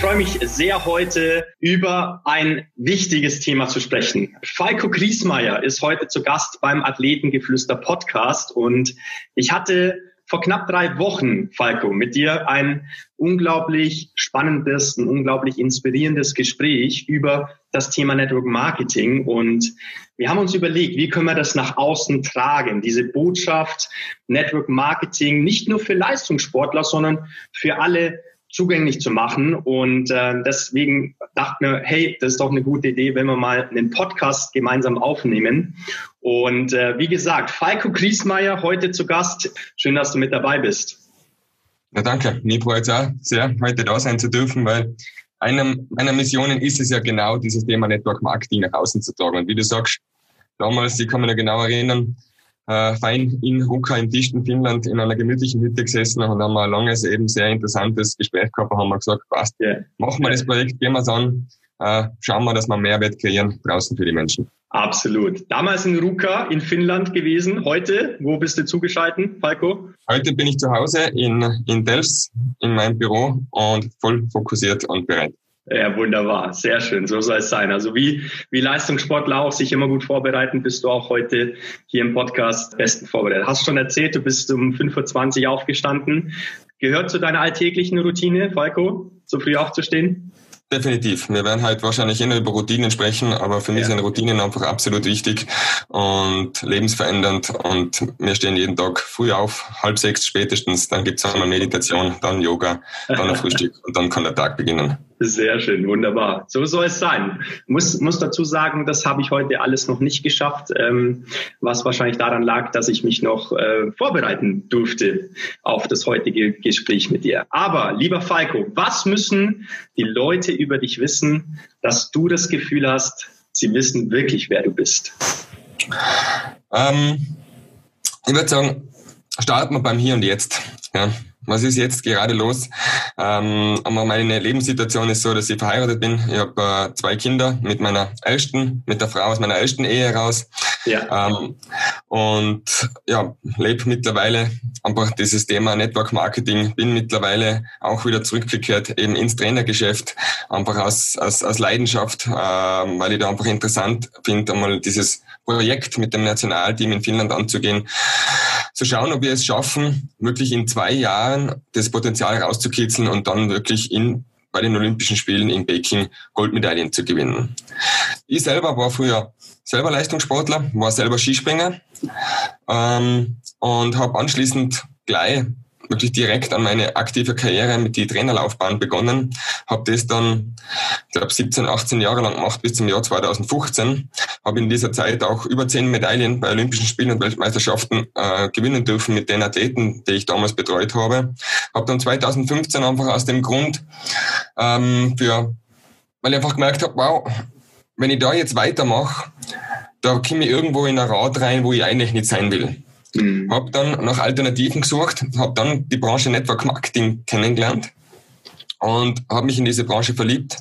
Freue mich sehr, heute über ein wichtiges Thema zu sprechen. Falco Griesmeier ist heute zu Gast beim Athletengeflüster Podcast und ich hatte vor knapp drei Wochen, Falco, mit dir ein unglaublich spannendes, ein unglaublich inspirierendes Gespräch über das Thema Network Marketing und wir haben uns überlegt, wie können wir das nach außen tragen, diese Botschaft Network Marketing nicht nur für Leistungssportler, sondern für alle zugänglich zu machen. Und äh, deswegen dachten wir, hey, das ist doch eine gute Idee, wenn wir mal einen Podcast gemeinsam aufnehmen. Und äh, wie gesagt, Falco Griesmeier heute zu Gast. Schön, dass du mit dabei bist. Ja, danke. Mir freut es auch sehr, heute da sein zu dürfen, weil einer meiner Missionen ist es ja genau, dieses Thema Network Marketing nach außen zu tragen. Und wie du sagst, damals, ich kann mich noch genau erinnern, äh, fein in Ruka im Tisch in Finnland in einer gemütlichen Hütte gesessen und haben ein langes, eben sehr interessantes Gespräch gehabt und haben wir gesagt, passt, yeah. machen wir das Projekt, gehen wir es an, äh, schauen wir, dass wir Mehrwert kreieren draußen für die Menschen. Absolut. Damals in Ruka in Finnland gewesen. Heute, wo bist du zugeschaltet, Falco? Heute bin ich zu Hause in, in Delfs in meinem Büro und voll fokussiert und bereit. Ja, wunderbar. Sehr schön. So soll es sein. Also wie, wie Leistungssportler auch sich immer gut vorbereiten, bist du auch heute hier im Podcast besten vorbereitet. Hast schon erzählt, du bist um 5.20 Uhr aufgestanden. Gehört zu deiner alltäglichen Routine, Falco, so früh aufzustehen? Definitiv. Wir werden halt wahrscheinlich immer über Routinen sprechen, aber für mich sind Routinen einfach absolut wichtig und lebensverändernd. Und wir stehen jeden Tag früh auf, halb sechs spätestens, dann gibt's einmal Meditation, dann Yoga, dann ein Frühstück und dann kann der Tag beginnen. Sehr schön, wunderbar. So soll es sein. Muss, muss dazu sagen, das habe ich heute alles noch nicht geschafft, ähm, was wahrscheinlich daran lag, dass ich mich noch äh, vorbereiten durfte auf das heutige Gespräch mit dir. Aber lieber Falco, was müssen die Leute über dich wissen, dass du das Gefühl hast, sie wissen wirklich, wer du bist? Ähm, ich würde sagen, starten wir beim Hier und Jetzt. Ja. Was ist jetzt gerade los? Ähm, aber meine Lebenssituation ist so, dass ich verheiratet bin. Ich habe äh, zwei Kinder mit meiner ältesten, mit der Frau aus meiner ältesten Ehe heraus. Ja. Ähm, und ja, lebe mittlerweile einfach dieses Thema Network Marketing. Bin mittlerweile auch wieder zurückgekehrt eben ins Trainergeschäft, einfach aus, aus, aus Leidenschaft, äh, weil ich da einfach interessant finde, einmal dieses Projekt mit dem Nationalteam in Finnland anzugehen, zu schauen, ob wir es schaffen, wirklich in zwei Jahren das Potenzial rauszukitzeln und dann wirklich in bei den Olympischen Spielen in Peking Goldmedaillen zu gewinnen. Ich selber war früher selber Leistungssportler, war selber Skispringer ähm, und habe anschließend gleich wirklich direkt an meine aktive Karriere mit die Trainerlaufbahn begonnen. Habe das dann, ich glaube, 17, 18 Jahre lang gemacht bis zum Jahr 2015. Habe in dieser Zeit auch über zehn Medaillen bei Olympischen Spielen und Weltmeisterschaften äh, gewinnen dürfen mit den Athleten, die ich damals betreut habe. Habe dann 2015 einfach aus dem Grund ähm, für, weil ich einfach gemerkt habe, wow, wenn ich da jetzt weitermache, da komme ich irgendwo in ein Rad rein, wo ich eigentlich nicht sein will. Mhm. Habe dann nach Alternativen gesucht, habe dann die Branche Network Marketing kennengelernt und habe mich in diese Branche verliebt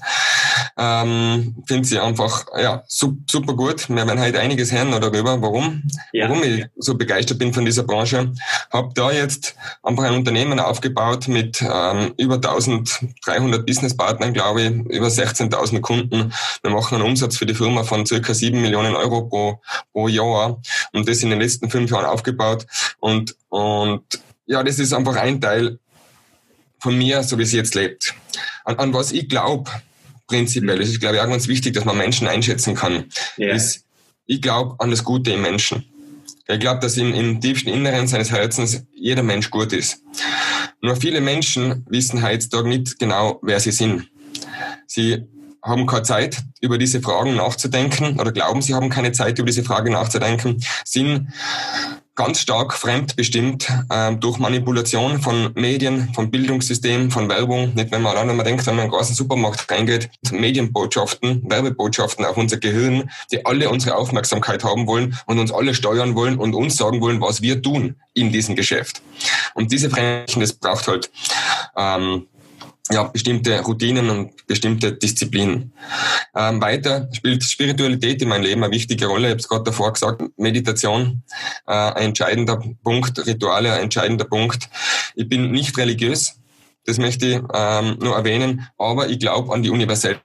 ähm, Finde sie einfach ja, super gut. Wir werden heute einiges hören darüber, warum, ja. warum ich so begeistert bin von dieser Branche. Habe da jetzt einfach ein Unternehmen aufgebaut mit ähm, über 1300 Businesspartnern, glaube ich, über 16.000 Kunden. Wir machen einen Umsatz für die Firma von circa 7 Millionen Euro pro, pro Jahr und das in den letzten fünf Jahren aufgebaut. Und, und ja, das ist einfach ein Teil von mir, so wie sie jetzt lebt. An, an was ich glaube, prinzipiell. Es ist, glaube ich, auch ganz wichtig, dass man Menschen einschätzen kann. Yeah. Ist, ich glaube an das Gute im Menschen. Ich glaube, dass im, im tiefsten Inneren seines Herzens jeder Mensch gut ist. Nur viele Menschen wissen heutzutage nicht genau, wer sie sind. Sie haben keine Zeit, über diese Fragen nachzudenken oder glauben, sie haben keine Zeit, über diese Frage nachzudenken, sind ganz stark fremdbestimmt äh, durch Manipulation von Medien, von Bildungssystem, von Werbung. Nicht, wenn man allein man denkt, wenn man in einen großen Supermarkt reingeht, Medienbotschaften, Werbebotschaften auf unser Gehirn, die alle unsere Aufmerksamkeit haben wollen und uns alle steuern wollen und uns sagen wollen, was wir tun in diesem Geschäft. Und diese Fremdchen, das braucht halt ähm, ja, bestimmte Routinen und bestimmte Disziplinen. Ähm, weiter spielt Spiritualität in meinem Leben eine wichtige Rolle. Ich habe es gerade davor gesagt, Meditation äh, ein entscheidender Punkt, Rituale ein entscheidender Punkt. Ich bin nicht religiös, das möchte ich ähm, nur erwähnen, aber ich glaube an die universelle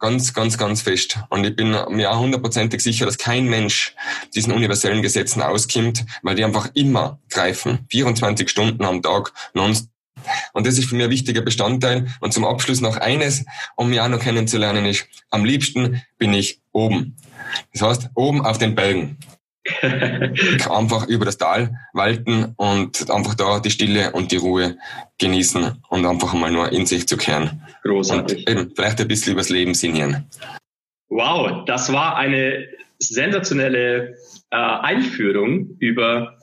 ganz, ganz, ganz fest. Und ich bin mir auch hundertprozentig sicher, dass kein Mensch diesen universellen Gesetzen auskommt, weil die einfach immer greifen. 24 Stunden am Tag, nonstop und das ist für mich ein wichtiger Bestandteil. Und zum Abschluss noch eines, um mich auch noch kennenzulernen, ist, am liebsten bin ich oben. Das heißt, oben auf den Bergen. einfach über das Tal walten und einfach da die Stille und die Ruhe genießen und einfach mal nur in sich zu kehren. Großartig. Und eben, vielleicht ein bisschen übers Leben sinnieren. Wow, das war eine sensationelle äh, Einführung über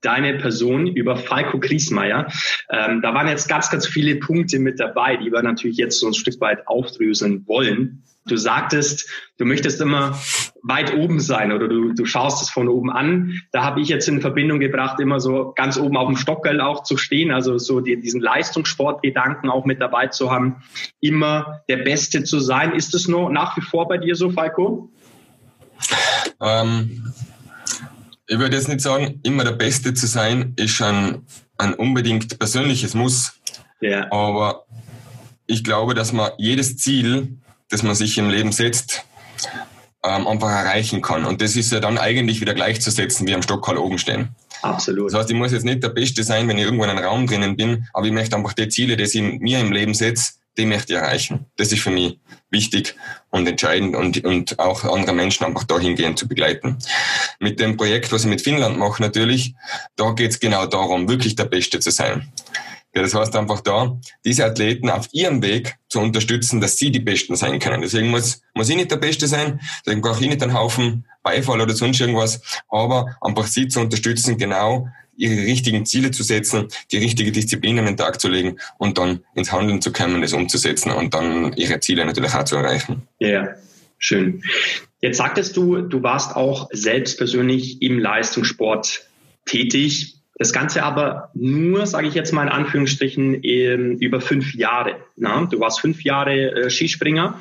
deine Person über Falco Griesmeier. Ähm, da waren jetzt ganz, ganz viele Punkte mit dabei, die wir natürlich jetzt so ein Stück weit aufdröseln wollen. Du sagtest, du möchtest immer weit oben sein oder du, du schaust es von oben an. Da habe ich jetzt in Verbindung gebracht, immer so ganz oben auf dem Stockerl auch zu stehen, also so die, diesen Leistungssportgedanken auch mit dabei zu haben, immer der Beste zu sein. Ist es nur nach wie vor bei dir so, Falco? Ähm, ich würde jetzt nicht sagen, immer der Beste zu sein, ist ein, ein unbedingt persönliches Muss. Ja. Aber ich glaube, dass man jedes Ziel, das man sich im Leben setzt, ähm, einfach erreichen kann. Und das ist ja dann eigentlich wieder gleichzusetzen wie am Stockhall oben stehen. Absolut. Das heißt, ich muss jetzt nicht der Beste sein, wenn ich irgendwo in einem Raum drinnen bin, aber ich möchte einfach die Ziele, die ich mir im Leben setze, die möchte ich erreichen. Das ist für mich wichtig und entscheidend und, und auch andere Menschen einfach dahingehend zu begleiten. Mit dem Projekt, was ich mit Finnland mache, natürlich, da geht es genau darum, wirklich der Beste zu sein. Ja, das heißt einfach da, diese Athleten auf ihrem Weg zu unterstützen, dass sie die Besten sein können. Deswegen muss, muss ich nicht der Beste sein, deswegen brauche ich nicht einen Haufen Beifall oder sonst irgendwas, aber einfach sie zu unterstützen, genau ihre richtigen Ziele zu setzen, die richtige Disziplin an den Tag zu legen und dann ins Handeln zu kommen, das umzusetzen und dann ihre Ziele natürlich auch zu erreichen. Ja, schön. Jetzt sagtest du, du warst auch selbst persönlich im Leistungssport tätig. Das Ganze aber nur, sage ich jetzt mal in Anführungsstrichen, ähm, über fünf Jahre. Na? Du warst fünf Jahre äh, Skispringer.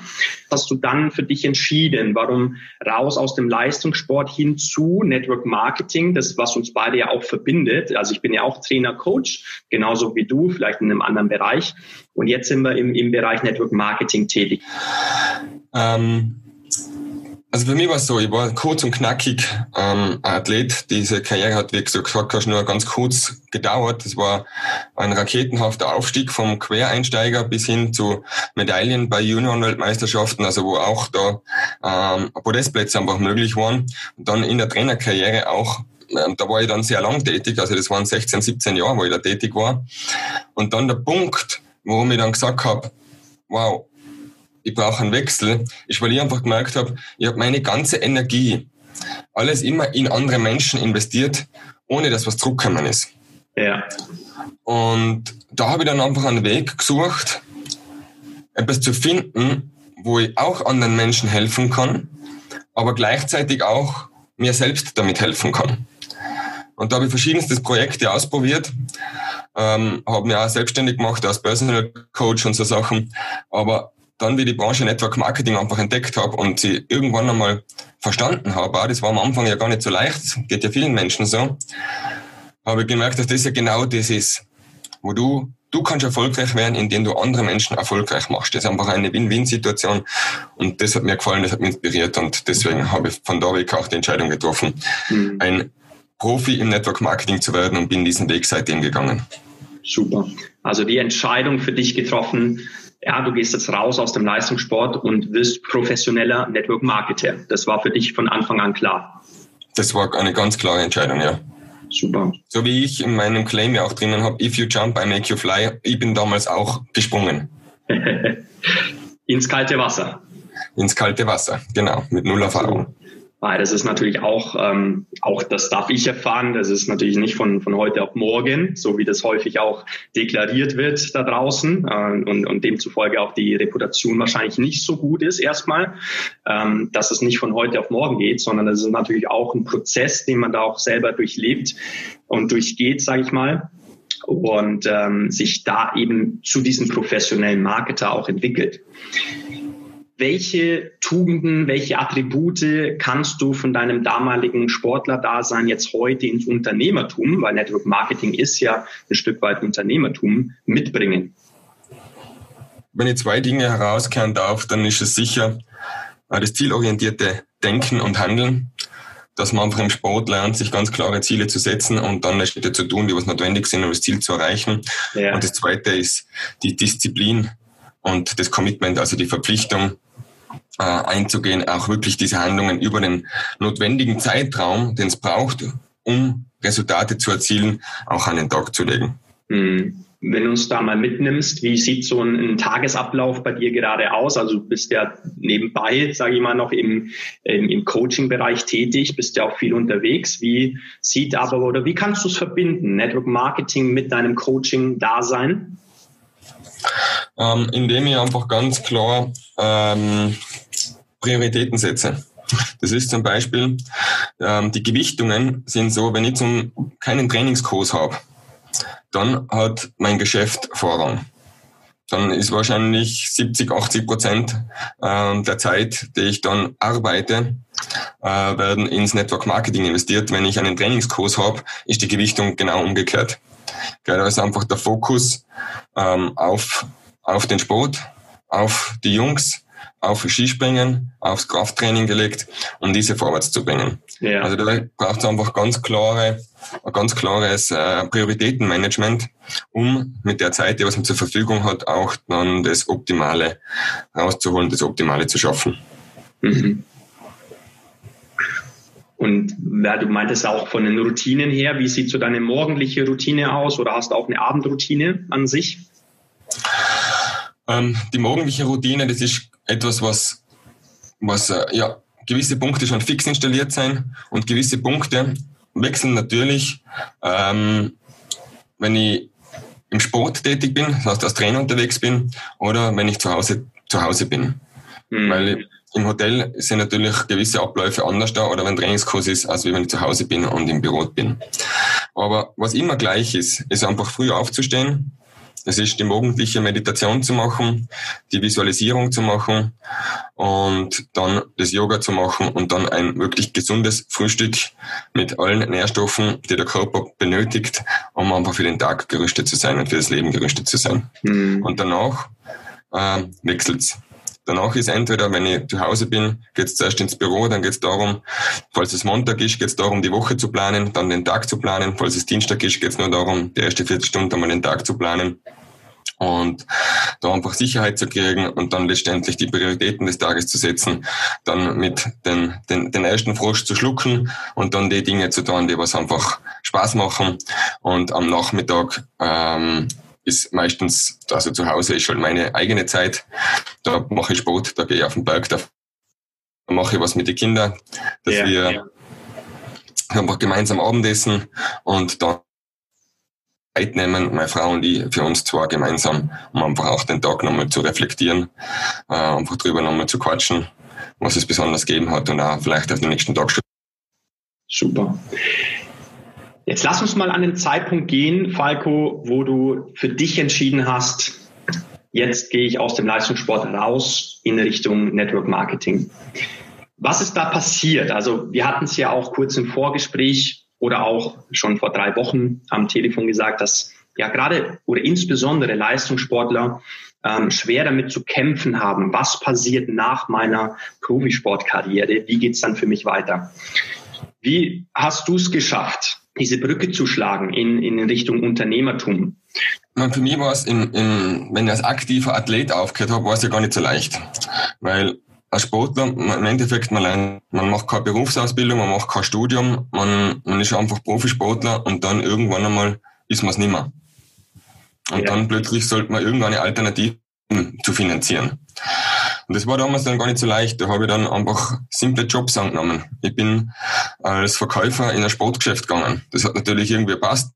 Hast du dann für dich entschieden, warum raus aus dem Leistungssport hin zu Network Marketing, das was uns beide ja auch verbindet. Also ich bin ja auch Trainer, Coach, genauso wie du, vielleicht in einem anderen Bereich. Und jetzt sind wir im, im Bereich Network Marketing tätig. Ähm also für mich war es so, ich war kurz und knackig ähm, Athlet. Diese Karriere hat, wie gesagt, hast, nur ganz kurz gedauert. Das war ein raketenhafter Aufstieg vom Quereinsteiger bis hin zu Medaillen bei Juniorenweltmeisterschaften, also wo auch da ähm, Podestplätze einfach möglich waren. Und dann in der Trainerkarriere auch ähm, da war ich dann sehr lang tätig, also das waren 16, 17 Jahre, wo ich da tätig war. Und dann der Punkt, warum ich dann gesagt habe, wow, ich brauche einen Wechsel, ist, weil ich einfach gemerkt habe, ich habe meine ganze Energie, alles immer in andere Menschen investiert, ohne dass was zurückgekommen ist. Ja. Und da habe ich dann einfach einen Weg gesucht, etwas zu finden, wo ich auch anderen Menschen helfen kann, aber gleichzeitig auch mir selbst damit helfen kann. Und da habe ich verschiedenste Projekte ausprobiert, ähm, habe mich auch selbstständig gemacht als Personal Coach und so Sachen. Aber dann, wie die Branche Network Marketing einfach entdeckt habe und sie irgendwann einmal verstanden habe, das war am Anfang ja gar nicht so leicht, geht ja vielen Menschen so, habe ich gemerkt, dass das ja genau das ist, wo du, du kannst erfolgreich werden, indem du andere Menschen erfolgreich machst. Das ist einfach eine Win-Win-Situation und das hat mir gefallen, das hat mich inspiriert und deswegen habe ich von da weg auch die Entscheidung getroffen, mhm. ein Profi im Network Marketing zu werden und bin diesen Weg seitdem gegangen. Super. Also die Entscheidung für dich getroffen, ja, du gehst jetzt raus aus dem Leistungssport und wirst professioneller Network Marketer. Das war für dich von Anfang an klar. Das war eine ganz klare Entscheidung, ja. Super. So wie ich in meinem Claim ja auch drinnen habe, if you jump, I make you fly. Ich bin damals auch gesprungen. Ins kalte Wasser. Ins kalte Wasser, genau, mit null Erfahrung. Weil das ist natürlich auch, ähm, auch das darf ich erfahren, das ist natürlich nicht von, von heute auf morgen, so wie das häufig auch deklariert wird da draußen äh, und, und demzufolge auch die Reputation wahrscheinlich nicht so gut ist erstmal, ähm, dass es nicht von heute auf morgen geht, sondern es ist natürlich auch ein Prozess, den man da auch selber durchlebt und durchgeht, sage ich mal. Und ähm, sich da eben zu diesem professionellen Marketer auch entwickelt welche Tugenden, welche Attribute kannst du von deinem damaligen Sportlerdasein jetzt heute ins Unternehmertum, weil Network Marketing ist ja ein Stück weit Unternehmertum, mitbringen? Wenn ich zwei Dinge herauskehren darf, dann ist es sicher äh, das zielorientierte Denken und Handeln, dass man einfach im Sport lernt, sich ganz klare Ziele zu setzen und dann Schritte zu tun, die was notwendig sind, um das Ziel zu erreichen. Ja. Und das zweite ist die Disziplin und das Commitment, also die Verpflichtung, äh, einzugehen, auch wirklich diese Handlungen über den notwendigen Zeitraum, den es braucht, um Resultate zu erzielen, auch an den Tag zu legen. Mhm. Wenn du uns da mal mitnimmst, wie sieht so ein, ein, Tagesablauf bei dir gerade aus? Also du bist ja nebenbei, sage ich mal, noch im, im, im Coaching-Bereich tätig, bist ja auch viel unterwegs. Wie sieht aber oder wie kannst du es verbinden, Network Marketing mit deinem Coaching-Dasein? Ähm, indem ich einfach ganz klar ähm, Prioritäten setze. Das ist zum Beispiel, ähm, die Gewichtungen sind so, wenn ich zum, keinen Trainingskurs habe, dann hat mein Geschäft Vorrang. Dann ist wahrscheinlich 70, 80 Prozent äh, der Zeit, die ich dann arbeite, äh, werden ins Network Marketing investiert. Wenn ich einen Trainingskurs habe, ist die Gewichtung genau umgekehrt. Da ist einfach der Fokus ähm, auf, auf den Sport, auf die Jungs, auf Skispringen, aufs Krafttraining gelegt, um diese vorwärts zu bringen. Ja. Also da braucht es einfach ganz klare, ganz klares äh, Prioritätenmanagement, um mit der Zeit, die was man zur Verfügung hat, auch dann das Optimale rauszuholen, das Optimale zu schaffen. Mhm. Und ja, du meintest auch von den Routinen her, wie sieht so deine morgendliche Routine aus oder hast du auch eine Abendroutine an sich? Ähm, die morgendliche Routine, das ist etwas, was, was äh, ja, gewisse Punkte schon fix installiert sein und gewisse Punkte wechseln natürlich, ähm, wenn ich im Sport tätig bin, das heißt als Trainer unterwegs bin, oder wenn ich zu Hause, zu Hause bin. Mhm. Weil im Hotel sind natürlich gewisse Abläufe anders da oder wenn Trainingskurs ist, als wenn ich zu Hause bin und im Büro bin. Aber was immer gleich ist, ist einfach früh aufzustehen, das ist die morgendliche Meditation zu machen, die Visualisierung zu machen und dann das Yoga zu machen und dann ein wirklich gesundes Frühstück mit allen Nährstoffen, die der Körper benötigt, um einfach für den Tag gerüstet zu sein und für das Leben gerüstet zu sein. Mhm. Und danach äh, wechselt's. Danach ist entweder, wenn ich zu Hause bin, geht es zuerst ins Büro, dann geht es darum, falls es Montag ist, geht es darum, die Woche zu planen, dann den Tag zu planen. Falls es Dienstag ist, geht es nur darum, die erste Viertelstunde einmal den Tag zu planen und da einfach Sicherheit zu kriegen und dann letztendlich die Prioritäten des Tages zu setzen, dann mit den, den, den ersten Frosch zu schlucken und dann die Dinge zu tun, die was einfach Spaß machen und am Nachmittag ähm, ist meistens, also zu Hause ist halt meine eigene Zeit, da mache ich Sport, da gehe ich auf den Berg, da mache ich was mit den Kindern, dass ja, wir ja. einfach gemeinsam Abendessen und dann Zeit nehmen, meine Frau und ich, für uns zwar gemeinsam, um einfach auch den Tag nochmal zu reflektieren, äh, einfach drüber nochmal zu quatschen, was es besonders gegeben hat und auch vielleicht auf den nächsten Tag schon. Super. Jetzt lass uns mal an den Zeitpunkt gehen, Falco, wo du für dich entschieden hast, jetzt gehe ich aus dem Leistungssport raus in Richtung Network Marketing. Was ist da passiert? Also wir hatten es ja auch kurz im Vorgespräch oder auch schon vor drei Wochen am Telefon gesagt, dass ja gerade oder insbesondere Leistungssportler ähm, schwer damit zu kämpfen haben. Was passiert nach meiner Profisportkarriere? Wie geht's dann für mich weiter? Wie hast du es geschafft, diese Brücke zu schlagen in, in Richtung Unternehmertum? Für mich war es, in, in, wenn ich als aktiver Athlet aufgehört habe, war es ja gar nicht so leicht. Weil als Sportler, im Endeffekt, man lernt, man macht keine Berufsausbildung, man macht kein Studium, man, man ist einfach Profisportler und dann irgendwann einmal ist man es nicht mehr. Und ja. dann plötzlich sollte man irgendeine Alternative zu finanzieren. Und das war damals dann gar nicht so leicht. Da habe ich dann einfach simple Jobs angenommen. Ich bin als Verkäufer in ein Sportgeschäft gegangen. Das hat natürlich irgendwie passt.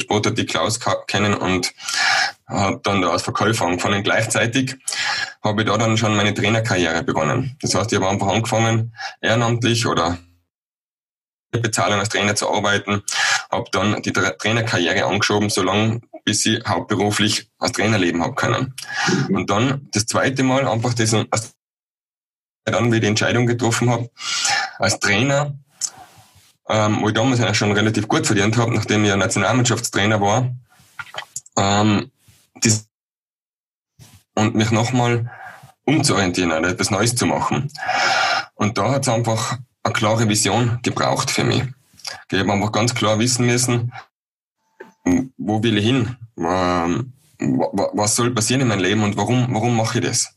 Sport hat die Klaus kennen und habe dann da als Verkäufer angefangen. Gleichzeitig habe ich da dann schon meine Trainerkarriere begonnen. Das heißt, ich habe einfach angefangen, ehrenamtlich oder Bezahlung als Trainer zu arbeiten, habe dann die Trainerkarriere angeschoben, solange bis ich hauptberuflich als Trainer leben habe können. Und dann das zweite Mal einfach das, als dann wie die Entscheidung getroffen habe, als Trainer, ähm, wo ich damals eigentlich schon relativ gut verdient habe, nachdem ich ja Nationalmannschaftstrainer war, ähm, das und mich nochmal umzuorientieren oder etwas Neues zu machen. Und da hat es einfach eine klare Vision gebraucht für mich. Ich habe einfach ganz klar wissen müssen, wo will ich hin? Ähm, was soll passieren in meinem Leben und warum, warum mache ich das?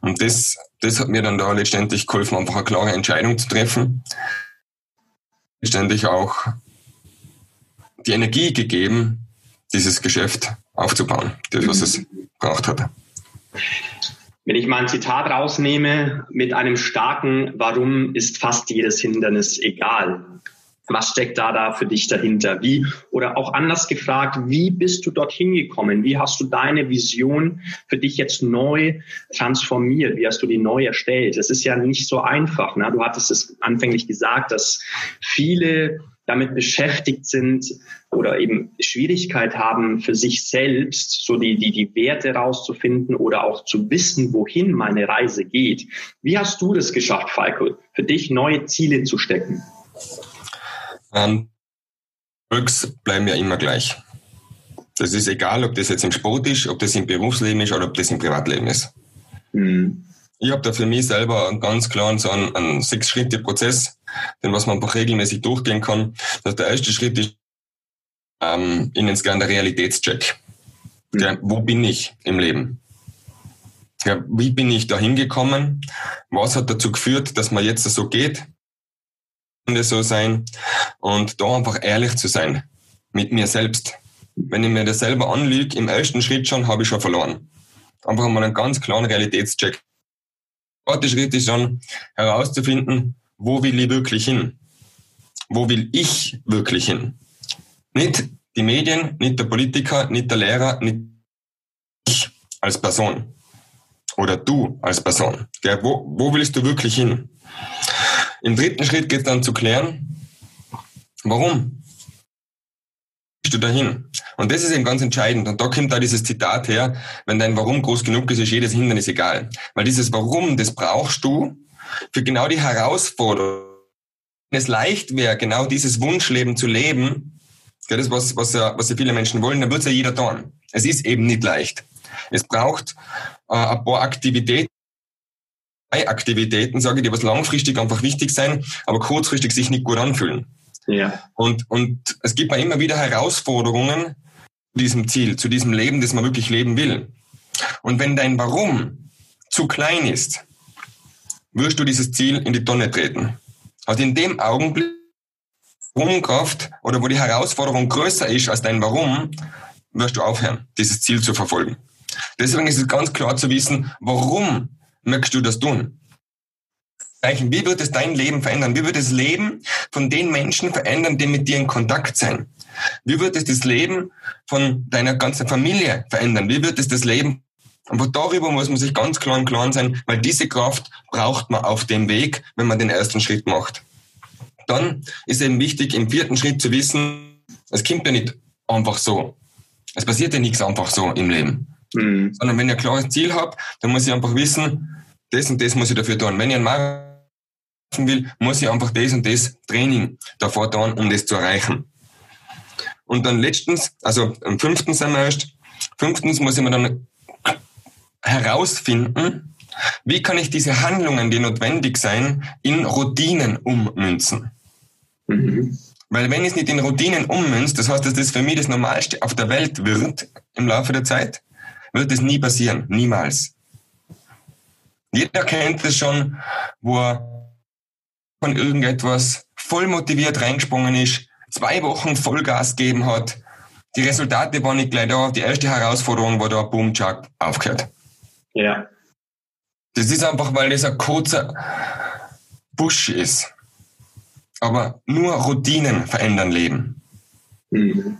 Und das, das hat mir dann da letztendlich geholfen, einfach eine klare Entscheidung zu treffen. Letztendlich auch die Energie gegeben, dieses Geschäft aufzubauen, das, was es braucht hat. Wenn ich mal ein Zitat rausnehme mit einem starken Warum ist fast jedes Hindernis egal. Was steckt da da für dich dahinter? Wie, oder auch anders gefragt, wie bist du dorthin gekommen? Wie hast du deine Vision für dich jetzt neu transformiert? Wie hast du die neu erstellt? Es ist ja nicht so einfach. Ne? Du hattest es anfänglich gesagt, dass viele damit beschäftigt sind oder eben Schwierigkeit haben, für sich selbst so die, die, die Werte rauszufinden oder auch zu wissen, wohin meine Reise geht. Wie hast du das geschafft, Falco, für dich neue Ziele zu stecken? Ähm, Erfolgs bleiben ja immer gleich. Das ist egal, ob das jetzt im Sport ist, ob das im Berufsleben ist oder ob das im Privatleben ist. Mhm. Ich habe da für mich selber einen ganz klaren so einen, einen Sechs-Schritte-Prozess, den was man einfach regelmäßig durchgehen kann. Das der erste Schritt ist, ähm, nenne es gerne der Realitätscheck. Mhm. Ja, wo bin ich im Leben? Ja, wie bin ich da hingekommen? Was hat dazu geführt, dass man jetzt so geht? So sein und da einfach ehrlich zu sein mit mir selbst. Wenn ich mir das selber anlüge, im ersten Schritt schon, habe ich schon verloren. Einfach mal einen ganz klaren Realitätscheck. Der zweite Schritt ist dann herauszufinden, wo will ich wirklich hin? Wo will ich wirklich hin? Nicht die Medien, nicht der Politiker, nicht der Lehrer, nicht ich als Person. Oder du als Person. Wo, wo willst du wirklich hin? Im dritten Schritt geht es dann zu klären, warum bist du dahin? Und das ist eben ganz entscheidend. Und da kommt da dieses Zitat her, wenn dein Warum groß genug ist, ist jedes Hindernis egal. Weil dieses Warum, das brauchst du für genau die Herausforderung. Wenn es leicht wäre, genau dieses Wunschleben zu leben, das was, was, ja, was ja viele Menschen wollen, dann wird es ja jeder tun. Es ist eben nicht leicht. Es braucht äh, ein paar Aktivitäten, Aktivitäten, sage ich, die was langfristig einfach wichtig sein, aber kurzfristig sich nicht gut anfühlen. Ja. Und, und es gibt mir immer wieder Herausforderungen zu diesem Ziel, zu diesem Leben, das man wirklich leben will. Und wenn dein Warum zu klein ist, wirst du dieses Ziel in die Tonne treten. Also in dem Augenblick, Warum-Kraft oder wo die Herausforderung größer ist als dein Warum, wirst du aufhören, dieses Ziel zu verfolgen. Deswegen ist es ganz klar zu wissen, warum möchtest du das tun? Wie wird es dein Leben verändern? Wie wird das Leben von den Menschen verändern, die mit dir in Kontakt sein? Wie wird es das Leben von deiner ganzen Familie verändern? Wie wird es das Leben aber darüber muss man sich ganz klar im Klaren sein, weil diese Kraft braucht man auf dem Weg, wenn man den ersten Schritt macht. Dann ist eben wichtig, im vierten Schritt zu wissen, es kommt ja nicht einfach so. Es passiert ja nichts einfach so im Leben. Mhm. Sondern wenn ich ein klares Ziel habe, dann muss ich einfach wissen, das und das muss ich dafür tun. Wenn ich einen Marathon will, muss ich einfach das und das Training davor tun, um das zu erreichen. Und dann letztens, also am fünften sind wir erst, fünftens muss ich mir dann herausfinden, wie kann ich diese Handlungen, die notwendig sein, in Routinen ummünzen. Mhm. Weil wenn ich es nicht in Routinen ummünze, das heißt, dass das für mich das Normalste auf der Welt wird im Laufe der Zeit, wird es nie passieren. Niemals. Jeder kennt es schon, wo er von irgendetwas voll motiviert reingesprungen ist, zwei Wochen Vollgas gegeben hat. Die Resultate waren nicht gleich da. Die erste Herausforderung war da, boom, chuck, aufgehört. Ja. Das ist einfach, weil das ein kurzer Busch ist. Aber nur Routinen verändern Leben. Mhm,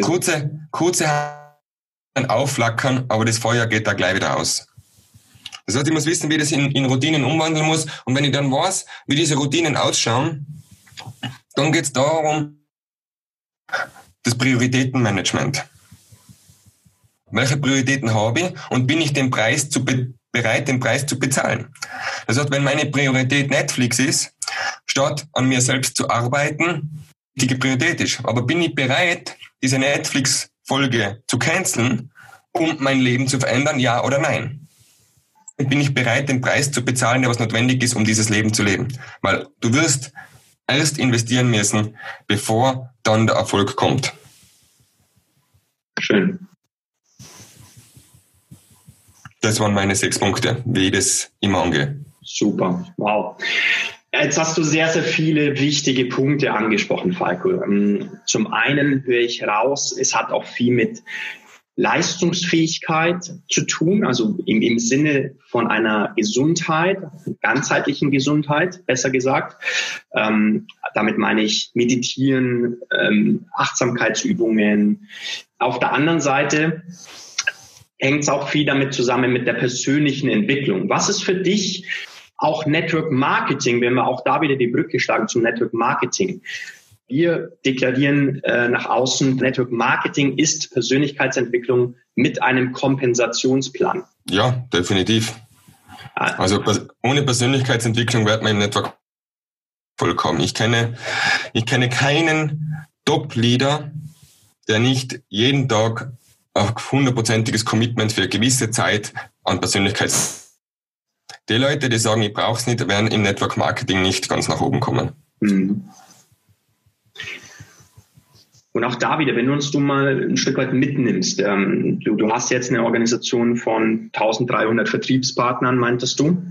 kurze, kurze Aufflackern, aber das Feuer geht da gleich wieder aus. Das heißt, ich muss wissen, wie das in, in Routinen umwandeln muss. Und wenn ich dann weiß, wie diese Routinen ausschauen, dann geht es darum, das Prioritätenmanagement. Welche Prioritäten habe ich und bin ich den Preis zu bereit, den Preis zu bezahlen? Das heißt, wenn meine Priorität Netflix ist, statt an mir selbst zu arbeiten, die Priorität ist. Aber bin ich bereit, diese Netflix-Folge zu canceln, um mein Leben zu verändern, ja oder nein? Bin ich bereit, den Preis zu bezahlen, der was notwendig ist, um dieses Leben zu leben? Weil du wirst erst investieren müssen, bevor dann der Erfolg kommt. Schön. Das waren meine sechs Punkte, wie ich das immer angehe. Super, wow. Jetzt hast du sehr, sehr viele wichtige Punkte angesprochen, Falco. Ähm, zum einen höre ich raus, es hat auch viel mit Leistungsfähigkeit zu tun, also im, im Sinne von einer Gesundheit, ganzheitlichen Gesundheit, besser gesagt. Ähm, damit meine ich Meditieren, ähm, Achtsamkeitsübungen. Auf der anderen Seite hängt es auch viel damit zusammen mit der persönlichen Entwicklung. Was ist für dich auch Network Marketing, wenn wir auch da wieder die Brücke schlagen zum Network Marketing? Wir deklarieren äh, nach außen, Network Marketing ist Persönlichkeitsentwicklung mit einem Kompensationsplan. Ja, definitiv. Ah. Also ohne Persönlichkeitsentwicklung wird man im Network vollkommen. Ich kenne, ich kenne keinen Top-Leader, der nicht jeden Tag auf hundertprozentiges Commitment für eine gewisse Zeit an Persönlichkeits. Die Leute, die sagen, ich brauche es nicht, werden im Network Marketing nicht ganz nach oben kommen. Mhm. Und auch da wieder, wenn du uns du mal ein Stück weit mitnimmst, ähm, du, du hast jetzt eine Organisation von 1300 Vertriebspartnern, meintest du?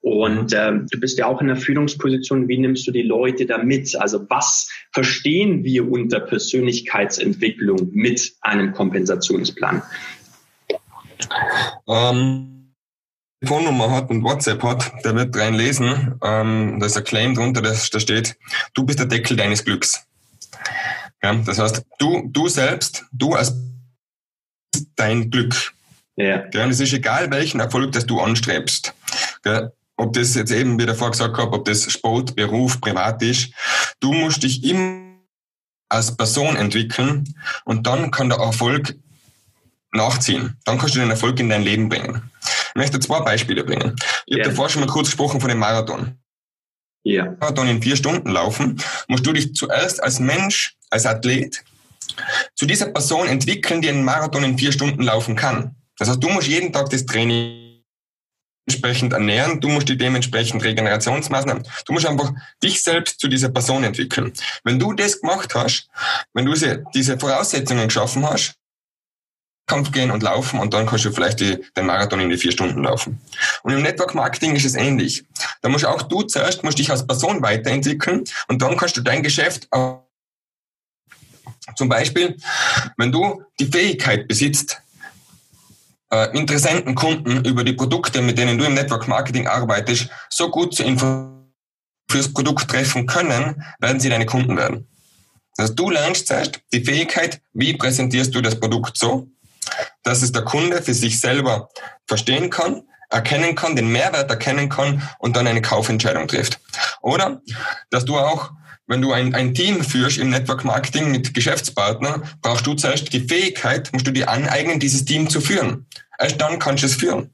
Und äh, du bist ja auch in der Führungsposition. Wie nimmst du die Leute da mit? Also was verstehen wir unter Persönlichkeitsentwicklung mit einem Kompensationsplan? Ähm, Telefonnummer hat und WhatsApp hat, der wird rein lesen. Ähm, da ist ein Claim drunter, da steht, du bist der Deckel deines Glücks. Ja, das heißt, du, du selbst, du als dein Glück. Ja. ja. Und es ist egal, welchen Erfolg das du anstrebst. Ja, ob das jetzt eben, wie der gesagt habe, ob das Sport, Beruf, privat ist. Du musst dich immer als Person entwickeln und dann kann der Erfolg nachziehen. Dann kannst du den Erfolg in dein Leben bringen. Ich möchte zwei Beispiele bringen. Ich ja. habe davor schon mal kurz gesprochen von dem Marathon. Ja. Marathon in vier Stunden laufen, musst du dich zuerst als Mensch, als Athlet zu dieser Person entwickeln, die einen Marathon in vier Stunden laufen kann. Das heißt, du musst jeden Tag das Training entsprechend ernähren, du musst die dementsprechend Regenerationsmaßnahmen, du musst einfach dich selbst zu dieser Person entwickeln. Wenn du das gemacht hast, wenn du diese Voraussetzungen geschaffen hast, Kampf gehen und laufen und dann kannst du vielleicht die, den Marathon in die vier Stunden laufen. Und im Network Marketing ist es ähnlich. Da musst auch du zuerst musst dich als Person weiterentwickeln und dann kannst du dein Geschäft zum Beispiel, wenn du die Fähigkeit besitzt, äh, Interessenten, Kunden über die Produkte, mit denen du im Network Marketing arbeitest, so gut zu informieren, fürs Produkt treffen können, werden sie deine Kunden werden. Also du lernst zuerst die Fähigkeit, wie präsentierst du das Produkt so, dass es der Kunde für sich selber verstehen kann, erkennen kann, den Mehrwert erkennen kann und dann eine Kaufentscheidung trifft. Oder dass du auch, wenn du ein, ein Team führst im Network Marketing mit Geschäftspartnern, brauchst du zuerst die Fähigkeit, musst du dir aneignen, dieses Team zu führen. Erst dann kannst du es führen.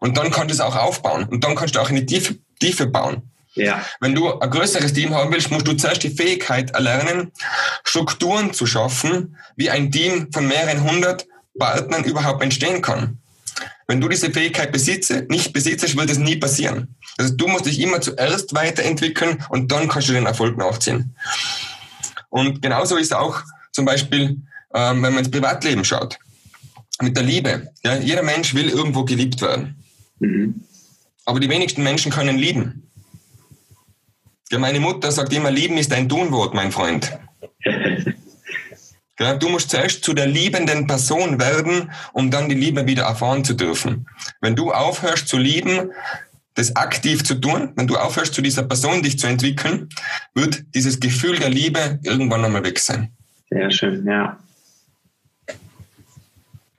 Und dann kannst du es auch aufbauen. Und dann kannst du auch in die Tiefe, Tiefe bauen. Ja. Wenn du ein größeres Team haben willst, musst du zuerst die Fähigkeit erlernen, Strukturen zu schaffen, wie ein Team von mehreren hundert Partnern überhaupt entstehen kann. Wenn du diese Fähigkeit besitze, nicht besitzt, wird es nie passieren. Also du musst dich immer zuerst weiterentwickeln und dann kannst du den Erfolg nachziehen. Und genauso ist auch zum Beispiel, ähm, wenn man ins Privatleben schaut mit der Liebe. Ja, jeder Mensch will irgendwo geliebt werden. Mhm. Aber die wenigsten Menschen können lieben. Ja, meine Mutter sagt immer, lieben ist ein Tunwort, mein Freund. Du musst zuerst zu der liebenden Person werden, um dann die Liebe wieder erfahren zu dürfen. Wenn du aufhörst zu lieben, das aktiv zu tun, wenn du aufhörst zu dieser Person dich zu entwickeln, wird dieses Gefühl der Liebe irgendwann einmal weg sein. Sehr schön, ja.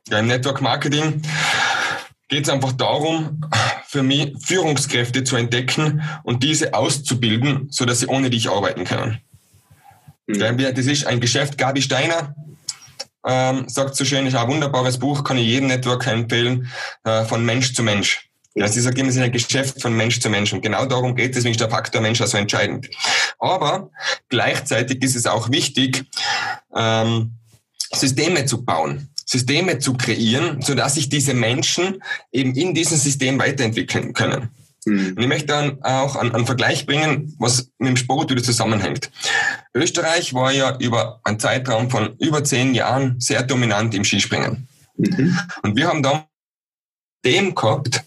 Ja, im Network Marketing geht es einfach darum, für mich Führungskräfte zu entdecken und diese auszubilden, so dass sie ohne dich arbeiten können. Mhm. Das ist ein Geschäft, Gabi Steiner ähm, sagt so schön, ist ein wunderbares Buch, kann ich jedem Networker empfehlen, äh, von Mensch zu Mensch. Ja, sie sagt immer, es ist ein Geschäft von Mensch zu Mensch. Und genau darum geht es, ist der Faktor Mensch auch so entscheidend. Aber gleichzeitig ist es auch wichtig, ähm, Systeme zu bauen. Systeme zu kreieren, so dass sich diese Menschen eben in diesem System weiterentwickeln können. Mhm. Und ich möchte dann auch einen, einen Vergleich bringen, was mit dem Sport wieder zusammenhängt. Österreich war ja über einen Zeitraum von über zehn Jahren sehr dominant im Skispringen. Mhm. Und wir haben da dem gehabt,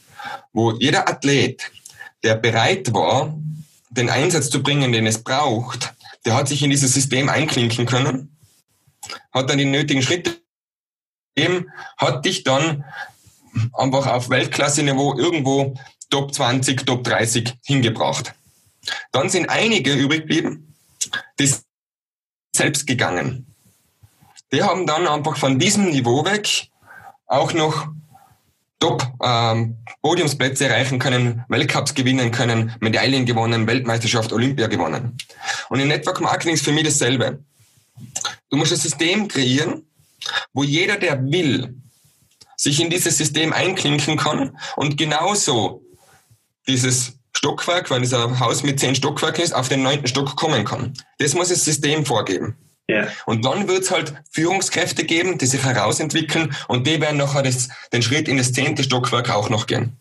wo jeder Athlet, der bereit war, den Einsatz zu bringen, den es braucht, der hat sich in dieses System einklinken können, hat dann die nötigen Schritte gegeben, hat dich dann einfach auf Weltklasse-Niveau irgendwo Top 20, Top 30 hingebracht. Dann sind einige übrig geblieben, die selbst gegangen. Die haben dann einfach von diesem Niveau weg auch noch Top ähm, erreichen können, Weltcups gewinnen können, Medaillen gewonnen, Weltmeisterschaft, Olympia gewonnen. Und in Network Marketing ist für mich dasselbe. Du musst ein System kreieren, wo jeder, der will, sich in dieses System einklinken kann und genauso dieses Stockwerk, weil es ein Haus mit zehn Stockwerken ist, auf den neunten Stock kommen kann. Das muss das System vorgeben. Ja. Und dann wird es halt Führungskräfte geben, die sich herausentwickeln und die werden nachher das, den Schritt in das zehnte Stockwerk auch noch gehen.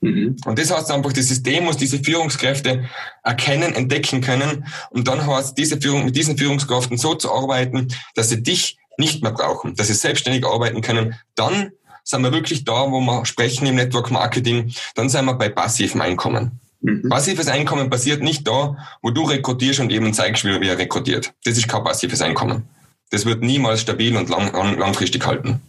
Mhm. Und das heißt einfach, das System muss diese Führungskräfte erkennen, entdecken können und dann heißt diese Führung, mit diesen Führungskräften so zu arbeiten, dass sie dich nicht mehr brauchen, dass sie selbstständig arbeiten können. Dann sind wir wirklich da, wo wir sprechen im Network Marketing, dann sind wir bei passivem Einkommen. Mhm. Passives Einkommen passiert nicht da, wo du rekrutierst und eben zeigst, wie er rekrutiert. Das ist kein passives Einkommen. Das wird niemals stabil und lang, langfristig halten.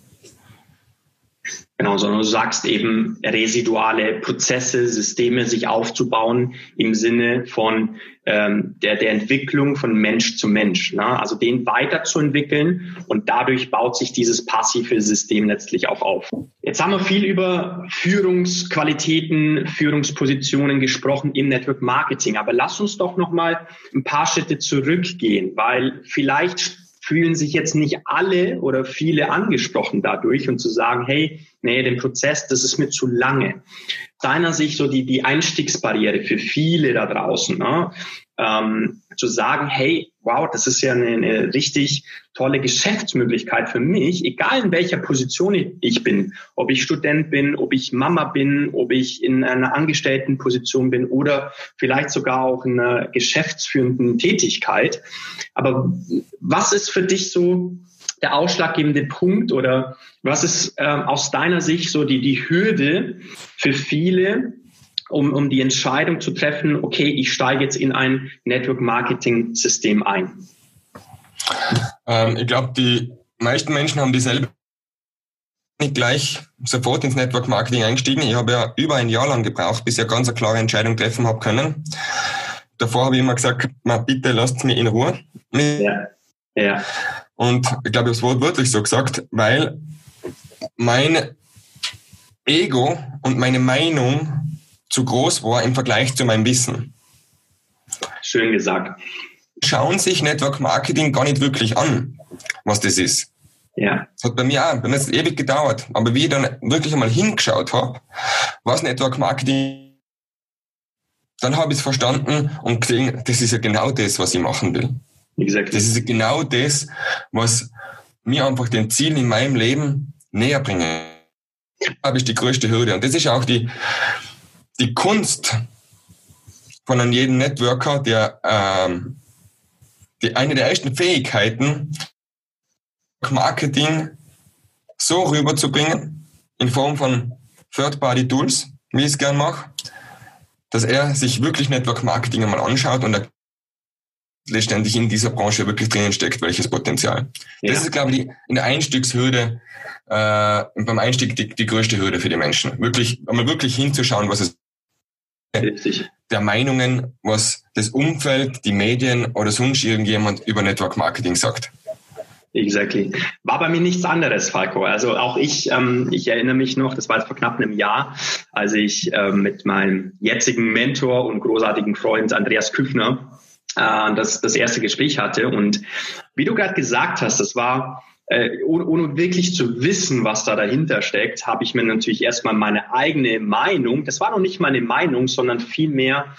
Genau, sondern du sagst eben residuale Prozesse, Systeme sich aufzubauen im Sinne von ähm, der, der Entwicklung von Mensch zu Mensch. Ne? Also den weiterzuentwickeln und dadurch baut sich dieses passive System letztlich auch auf. Jetzt haben wir viel über Führungsqualitäten, Führungspositionen gesprochen im Network Marketing, aber lass uns doch noch mal ein paar Schritte zurückgehen, weil vielleicht fühlen sich jetzt nicht alle oder viele angesprochen dadurch und zu sagen, hey, nee, den Prozess, das ist mir zu lange. Deiner Sicht so die, die Einstiegsbarriere für viele da draußen, ne? ähm, zu sagen, hey, wow, das ist ja eine, eine richtig tolle Geschäftsmöglichkeit für mich, egal in welcher Position ich bin, ob ich Student bin, ob ich Mama bin, ob ich in einer Angestelltenposition bin oder vielleicht sogar auch in einer geschäftsführenden Tätigkeit. Aber was ist für dich so der ausschlaggebende Punkt oder was ist äh, aus deiner Sicht so die, die Hürde für viele, um, um die Entscheidung zu treffen, okay, ich steige jetzt in ein Network-Marketing-System ein? Ähm, ich glaube, die meisten Menschen haben dieselbe nicht gleich sofort ins Network Marketing eingestiegen. Ich habe ja über ein Jahr lang gebraucht, bis ich eine ganz eine klare Entscheidung treffen habe können. Davor habe ich immer gesagt, na, bitte lasst mich in Ruhe. Ja. Ja. Und ich glaube, das Wort wirklich so gesagt, weil mein Ego und meine Meinung zu groß war im Vergleich zu meinem Wissen. Schön gesagt. Schauen sich Network Marketing gar nicht wirklich an, was das ist. Ja. Das hat bei mir auch, bei mir hat es ewig gedauert. Aber wie ich dann wirklich einmal hingeschaut habe, was Network Marketing, dann habe ich es verstanden und gesehen, das ist ja genau das, was ich machen will. Exactly. Das ist genau das, was mir einfach den Zielen in meinem Leben näher bringen. Das habe ich die größte Hürde. Und das ist auch die, die Kunst von einem jeden Networker, der ähm, die, eine der ersten Fähigkeiten, Marketing so rüberzubringen in Form von Third-Party-Tools, wie ich es gern mache, dass er sich wirklich Network Marketing einmal anschaut und letztendlich in dieser Branche wirklich drinnen steckt, welches Potenzial. Ja. Das ist, glaube ich, in der Einstiegshürde, äh, beim Einstieg die, die größte Hürde für die Menschen. Wirklich, einmal wirklich hinzuschauen, was es Richtig. der Meinungen, was das Umfeld, die Medien oder sonst irgendjemand über Network Marketing sagt. Exactly. War bei mir nichts anderes, Falco. Also auch ich, ähm, ich erinnere mich noch, das war jetzt vor knapp einem Jahr, als ich ähm, mit meinem jetzigen Mentor und großartigen Freund Andreas Küffner äh, das, das erste Gespräch hatte. Und wie du gerade gesagt hast, das war äh, ohne, ohne wirklich zu wissen, was da dahinter steckt, habe ich mir natürlich erstmal meine eigene Meinung, das war noch nicht meine Meinung, sondern vielmehr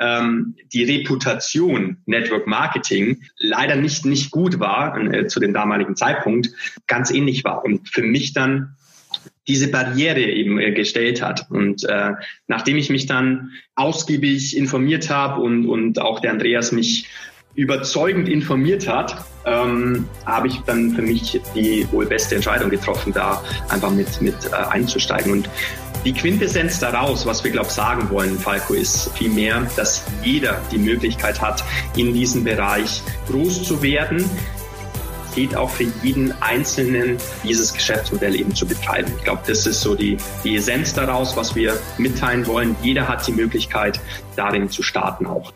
ähm, die Reputation Network Marketing leider nicht, nicht gut war äh, zu dem damaligen Zeitpunkt, ganz ähnlich war. Und für mich dann diese Barriere eben äh, gestellt hat. Und äh, nachdem ich mich dann ausgiebig informiert habe und, und auch der Andreas mich überzeugend informiert hat, ähm, habe ich dann für mich die wohl beste Entscheidung getroffen, da einfach mit, mit äh, einzusteigen. Und die Quintessenz daraus, was wir, glaube ich, sagen wollen, Falco, ist vielmehr, dass jeder die Möglichkeit hat, in diesem Bereich groß zu werden, geht auch für jeden Einzelnen, dieses Geschäftsmodell eben zu betreiben. Ich glaube, das ist so die, die Essenz daraus, was wir mitteilen wollen. Jeder hat die Möglichkeit, darin zu starten auch.